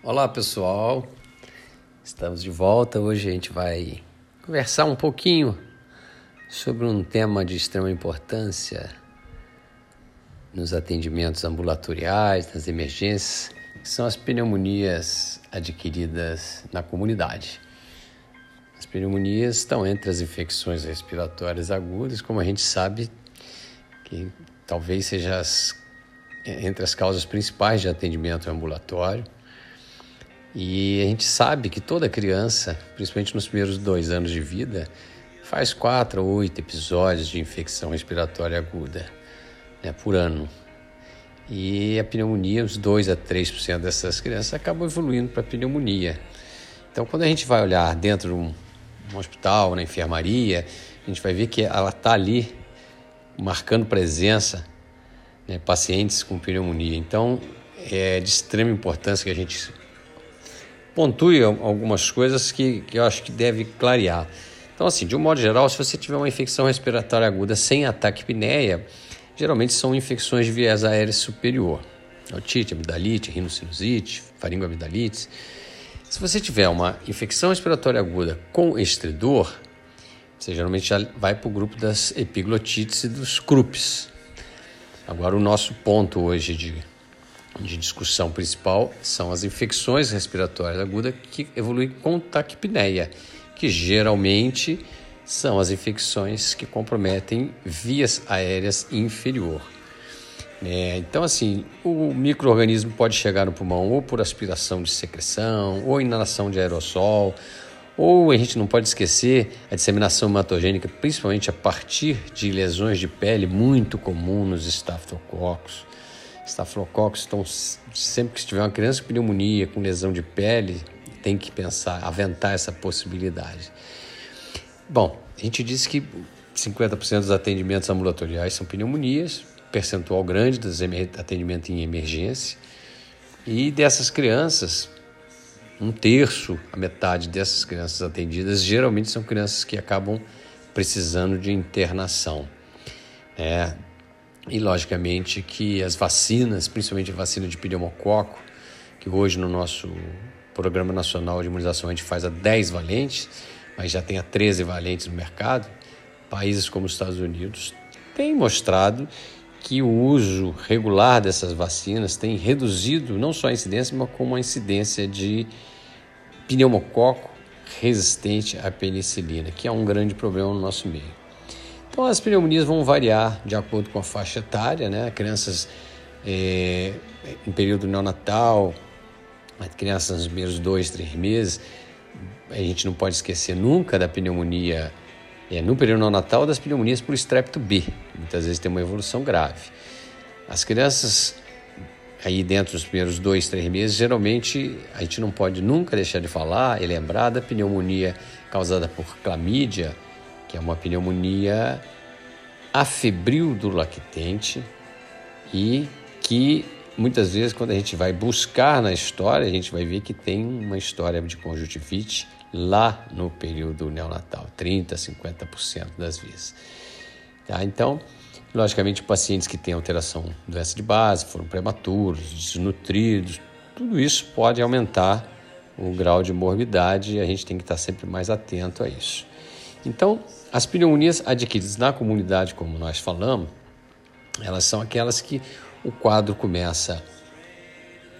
Olá pessoal, estamos de volta. Hoje a gente vai conversar um pouquinho sobre um tema de extrema importância nos atendimentos ambulatoriais, nas emergências, que são as pneumonias adquiridas na comunidade. As pneumonias estão entre as infecções respiratórias agudas, como a gente sabe, que talvez seja as, entre as causas principais de atendimento ambulatório e a gente sabe que toda criança, principalmente nos primeiros dois anos de vida, faz quatro ou oito episódios de infecção respiratória aguda né, por ano. E a pneumonia, uns 2 a 3% dessas crianças acabam evoluindo para pneumonia. Então, quando a gente vai olhar dentro de um, um hospital, na enfermaria, a gente vai ver que ela está ali marcando presença, né, pacientes com pneumonia. Então, é de extrema importância que a gente pontue algumas coisas que, que eu acho que deve clarear. Então, assim, de um modo geral, se você tiver uma infecção respiratória aguda sem ataque pneia, geralmente são infecções de viés aéreo superior. Otite, amidalite, rinocinusite, faringoamidalite. Se você tiver uma infecção respiratória aguda com estridor, você geralmente já vai para o grupo das epiglotites e dos CRUPs. Agora, o nosso ponto hoje de de discussão principal são as infecções respiratórias agudas que evoluem com taquipneia, que geralmente são as infecções que comprometem vias aéreas inferior. É, então, assim, o microorganismo pode chegar no pulmão ou por aspiração de secreção, ou inalação de aerossol, ou a gente não pode esquecer a disseminação hematogênica, principalmente a partir de lesões de pele muito comum nos estafilococos estafilococcus. Então, sempre que tiver uma criança com pneumonia, com lesão de pele, tem que pensar, aventar essa possibilidade. Bom, a gente disse que 50% dos atendimentos ambulatoriais são pneumonias, percentual grande dos atendimentos em emergência. E dessas crianças, um terço, a metade dessas crianças atendidas, geralmente são crianças que acabam precisando de internação. É, e, logicamente, que as vacinas, principalmente a vacina de pneumococo, que hoje no nosso Programa Nacional de Imunização a gente faz a 10 valentes, mas já tem a 13 valentes no mercado, países como os Estados Unidos têm mostrado que o uso regular dessas vacinas tem reduzido não só a incidência, mas como a incidência de pneumococo resistente à penicilina, que é um grande problema no nosso meio. Então, as pneumonias vão variar de acordo com a faixa etária, né? Crianças é, em período neonatal, crianças nos primeiros dois, três meses, a gente não pode esquecer nunca da pneumonia é, no período neonatal das pneumonias por estrepto B. Muitas vezes tem uma evolução grave. As crianças aí dentro dos primeiros dois, três meses, geralmente a gente não pode nunca deixar de falar e lembrar da pneumonia causada por clamídia, que é uma pneumonia afebril do lactente e que muitas vezes quando a gente vai buscar na história, a gente vai ver que tem uma história de conjuntivite lá no período neonatal, 30, 50% das vezes. Tá? Então, logicamente, pacientes que têm alteração doença de base, foram prematuros, desnutridos, tudo isso pode aumentar o grau de morbidade e a gente tem que estar sempre mais atento a isso. Então, as pneumonias adquiridas na comunidade, como nós falamos, elas são aquelas que o quadro começa,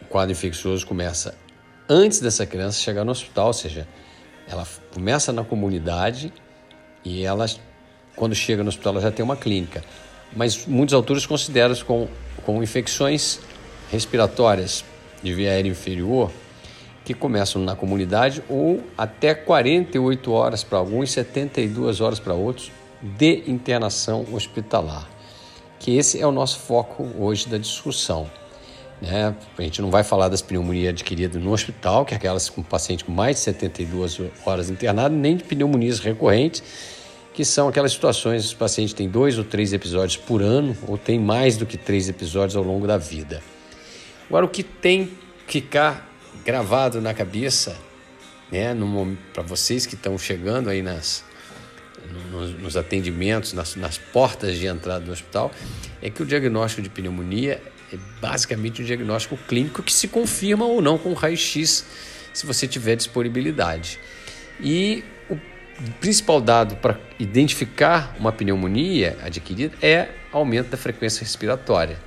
o quadro infeccioso começa antes dessa criança chegar no hospital, ou seja, ela começa na comunidade e ela, quando chega no hospital, ela já tem uma clínica. Mas muitos autores consideram como, como infecções respiratórias de via aérea inferior que começam na comunidade ou até 48 horas para alguns, 72 horas para outros de internação hospitalar. Que esse é o nosso foco hoje da discussão. Né? A gente não vai falar das pneumonias adquiridas no hospital, que é aquelas com paciente com mais de 72 horas internado, nem de pneumonias recorrentes, que são aquelas situações que os pacientes têm dois ou três episódios por ano, ou tem mais do que três episódios ao longo da vida. Agora, o que tem que ficar gravado na cabeça, né, para vocês que estão chegando aí nas, nos, nos atendimentos, nas, nas portas de entrada do hospital, é que o diagnóstico de pneumonia É basicamente um diagnóstico clínico que se confirma ou não com raio-x, se você tiver disponibilidade. E o principal dado para identificar uma pneumonia adquirida é aumento da frequência respiratória.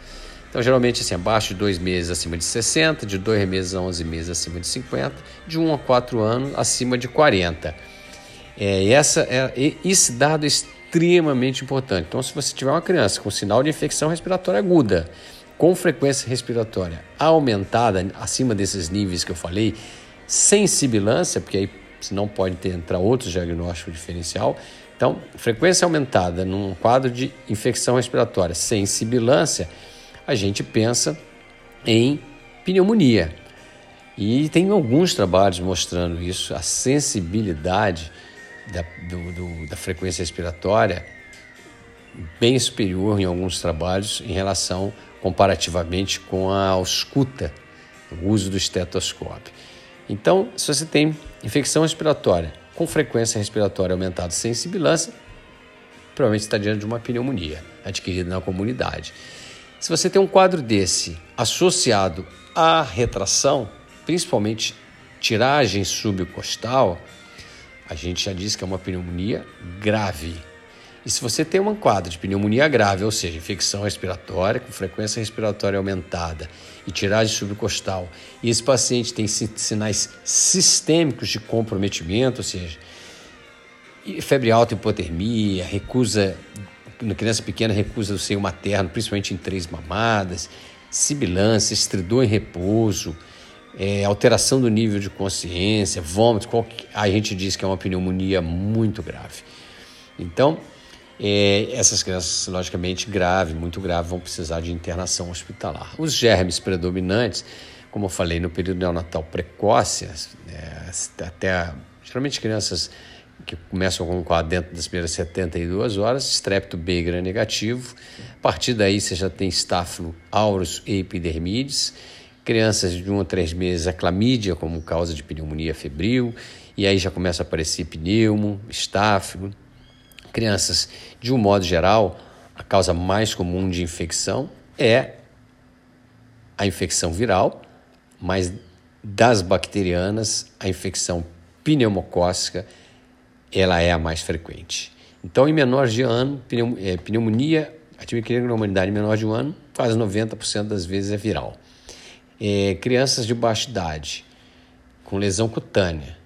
Então, geralmente, assim, abaixo de dois meses acima de 60, de dois meses a 11 meses acima de 50, de 1 a 4 anos acima de 40. É, essa é, esse dado é extremamente importante. Então, se você tiver uma criança com sinal de infecção respiratória aguda, com frequência respiratória aumentada, acima desses níveis que eu falei, sem sibilância, porque aí senão pode ter, entrar outros diagnósticos diferencial. Então, frequência aumentada num quadro de infecção respiratória sem sibilância, a gente pensa em pneumonia. E tem alguns trabalhos mostrando isso, a sensibilidade da, do, do, da frequência respiratória bem superior em alguns trabalhos em relação comparativamente com a ausculta, o uso do estetoscópio. Então, se você tem infecção respiratória com frequência respiratória aumentada sem sibilância, provavelmente está diante de uma pneumonia adquirida na comunidade. Se você tem um quadro desse associado à retração, principalmente tiragem subcostal, a gente já disse que é uma pneumonia grave. E se você tem um quadro de pneumonia grave, ou seja, infecção respiratória com frequência respiratória aumentada e tiragem subcostal, e esse paciente tem sinais sistêmicos de comprometimento, ou seja, febre alta, hipotermia, recusa, na criança pequena, recusa do seio materno, principalmente em três mamadas, sibilância, estridor em repouso, é, alteração do nível de consciência, vômito, a gente diz que é uma pneumonia muito grave. Então, é, essas crianças, logicamente, grave, muito grave, vão precisar de internação hospitalar. Os germes predominantes, como eu falei, no período neonatal precoce, é, até geralmente crianças que começam com um dentro das primeiras 72 horas, estrepto B gram negativo. A partir daí você já tem estáfilo aureus e epidermides. Crianças de 1 a 3 meses, a clamídia como causa de pneumonia febril. E aí já começa a aparecer pneumo, estáfilo crianças, de um modo geral, a causa mais comum de infecção é a infecção viral, mas das bacterianas, a infecção pneumocócica ela é a mais frequente. Então, em menores de ano, é, pneumonia, clínica na humanidade em menor de um ano, quase 90% das vezes é viral. É, crianças de baixa idade, com lesão cutânea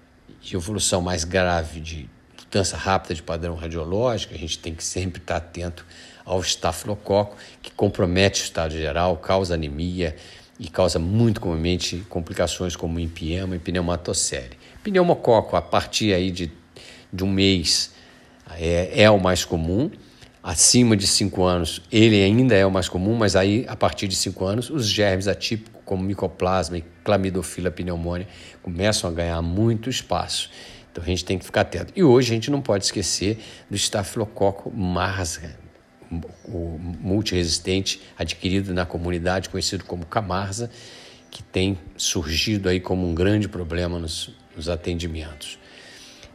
e evolução mais grave de mudança rápida de padrão radiológico, a gente tem que sempre estar atento ao estafilococo, que compromete o estado geral, causa anemia e causa muito comumente complicações como empiema e pneumatocele. Pneumococo, a partir aí de, de um mês, é, é o mais comum. Acima de 5 anos, ele ainda é o mais comum, mas aí, a partir de 5 anos, os germes atípicos, como micoplasma e clamidofila pneumônia, começam a ganhar muito espaço. Então a gente tem que ficar atento. E hoje a gente não pode esquecer do estafilococo marsa, o multiresistente adquirido na comunidade, conhecido como camarsa, que tem surgido aí como um grande problema nos, nos atendimentos.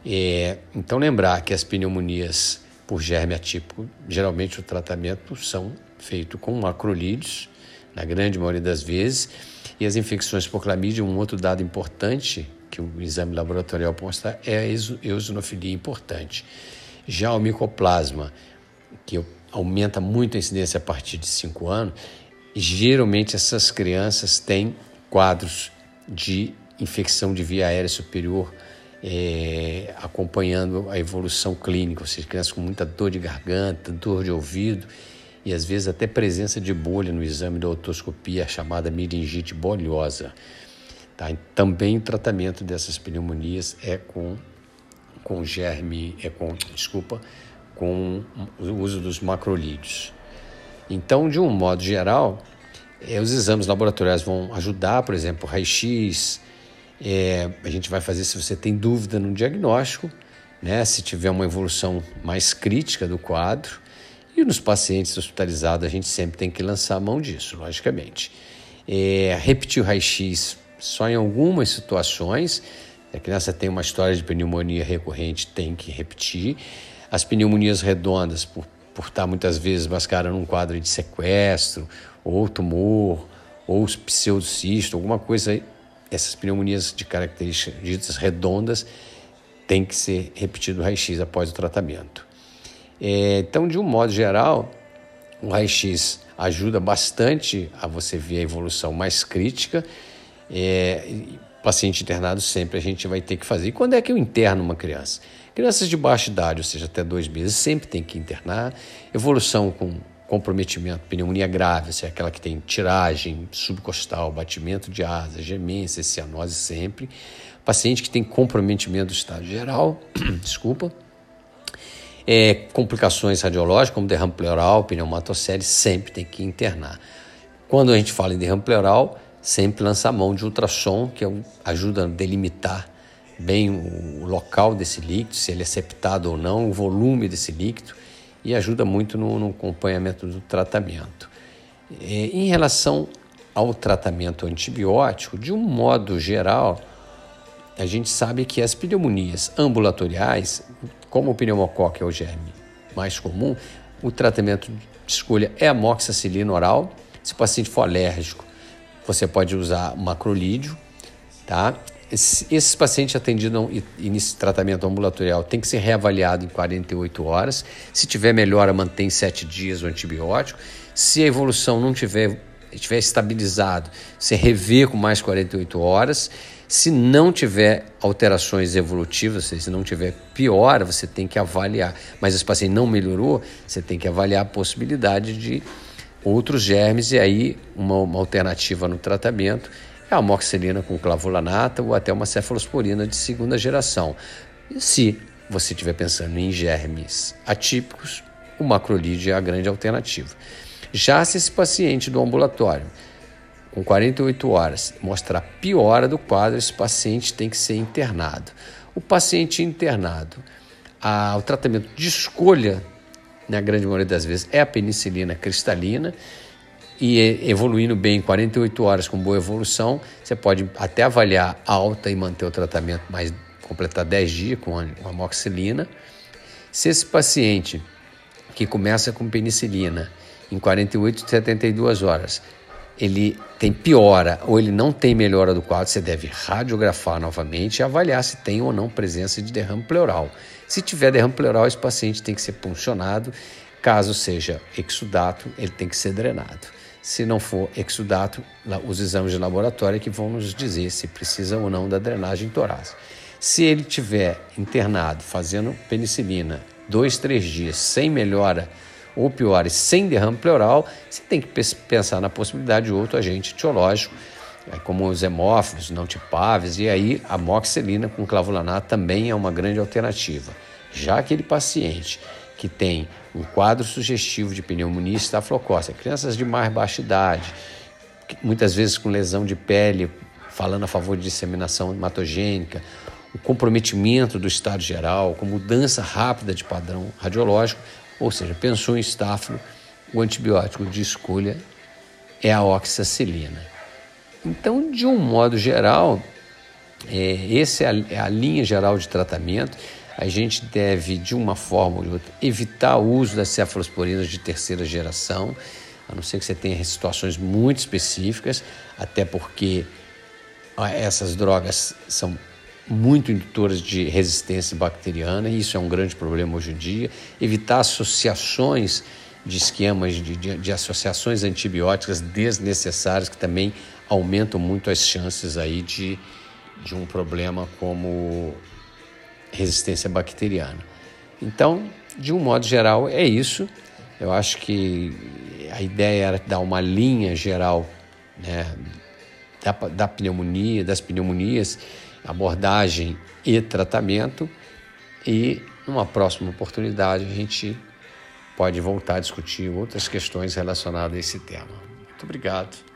É, então lembrar que as pneumonias por germe atípico, geralmente o tratamento são feito com macrolídeos, na grande maioria das vezes, e as infecções por clamídia, um outro dado importante que o exame laboratorial mostra é a eosinofilia importante. Já o micoplasma, que aumenta muito a incidência a partir de 5 anos, geralmente essas crianças têm quadros de infecção de via aérea superior é, acompanhando a evolução clínica, ou seja, crianças com muita dor de garganta, dor de ouvido e às vezes até presença de bolha no exame da otoscopia, chamada meningite bolhosa. Tá? Também o tratamento dessas pneumonias é com, com germe, é com, desculpa, com o uso dos macrolídeos. Então, de um modo geral, é, os exames laboratoriais vão ajudar, por exemplo, raio-x, é, a gente vai fazer se você tem dúvida no diagnóstico, né, se tiver uma evolução mais crítica do quadro. E nos pacientes hospitalizados, a gente sempre tem que lançar a mão disso, logicamente. É, repetir o raio-x só em algumas situações. A criança tem uma história de pneumonia recorrente, tem que repetir. As pneumonias redondas, por, por estar muitas vezes mascarando um quadro de sequestro ou tumor, ou pseudocisto, alguma coisa, essas pneumonias de características redondas, tem que ser repetido o raio-x após o tratamento. É, então, de um modo geral, o raio-x ajuda bastante a você ver a evolução mais crítica. É, paciente internado sempre a gente vai ter que fazer. E quando é que eu interno uma criança? Crianças de baixa idade, ou seja, até dois meses, sempre tem que internar. Evolução com comprometimento, pneumonia grave, se é aquela que tem tiragem subcostal, batimento de asa, gemência, cianose sempre. Paciente que tem comprometimento do estado geral, desculpa. É, complicações radiológicas, como derrame pleural, pneumatocele, sempre tem que internar. Quando a gente fala em derrame pleural, sempre lança a mão de ultrassom, que é ajuda a delimitar bem o local desse líquido, se ele é septado ou não, o volume desse líquido, e ajuda muito no, no acompanhamento do tratamento. É, em relação ao tratamento antibiótico, de um modo geral, a gente sabe que as pneumonias ambulatoriais, como o pneumococo é o germe mais comum, o tratamento de escolha é a moxicilina oral. Se o paciente for alérgico, você pode usar macrolídeo, tá? Esses pacientes atendidos nesse tratamento ambulatorial tem que ser reavaliado em 48 horas. Se tiver melhora, mantém 7 dias o antibiótico. Se a evolução não tiver, estiver estabilizado, você revê com mais 48 horas. Se não tiver alterações evolutivas, se não tiver piora, você tem que avaliar. Mas esse paciente não melhorou, você tem que avaliar a possibilidade de outros germes e aí uma, uma alternativa no tratamento é a amoxicilina com clavulanata ou até uma cefalosporina de segunda geração. E se você estiver pensando em germes atípicos, o macrolide é a grande alternativa. Já se esse paciente do ambulatório, com 48 horas, mostrar piora do quadro, esse paciente tem que ser internado. O paciente internado, a, o tratamento de escolha, na grande maioria das vezes, é a penicilina cristalina, e evoluindo bem em 48 horas com boa evolução, você pode até avaliar alta e manter o tratamento mais completar 10 dias com amoxicilina. Se esse paciente que começa com penicilina em 48 72 horas, ele tem piora ou ele não tem melhora do quadro, você deve radiografar novamente e avaliar se tem ou não presença de derrame pleural. Se tiver derrame pleural, esse paciente tem que ser puncionado. Caso seja exudato, ele tem que ser drenado. Se não for exudato, os exames de laboratório é que vão nos dizer se precisa ou não da drenagem torácica. Se ele tiver internado fazendo penicilina dois, três dias sem melhora ou pior, sem derrame pleural, você tem que pensar na possibilidade de outro agente etiológico, como os hemófilos, não tipáveis, e aí a moxilina com clavulanato também é uma grande alternativa. Já aquele paciente que tem um quadro sugestivo de pneumonia estafilocócica, crianças de mais baixa idade, muitas vezes com lesão de pele, falando a favor de disseminação hematogênica, o comprometimento do estado geral, com mudança rápida de padrão radiológico, ou seja, pensou em estáfilo, o antibiótico de escolha é a oxacilina. Então, de um modo geral, é, essa é a, é a linha geral de tratamento a gente deve, de uma forma ou de outra, evitar o uso das cefalosporinas de terceira geração, a não ser que você tenha situações muito específicas, até porque ah, essas drogas são muito indutoras de resistência bacteriana, e isso é um grande problema hoje em dia. Evitar associações de esquemas de, de, de associações antibióticas desnecessárias, que também aumentam muito as chances aí de, de um problema como resistência bacteriana. Então, de um modo geral, é isso. Eu acho que a ideia era dar uma linha geral né, da, da pneumonia, das pneumonias, abordagem e tratamento. E numa próxima oportunidade a gente pode voltar a discutir outras questões relacionadas a esse tema. Muito obrigado.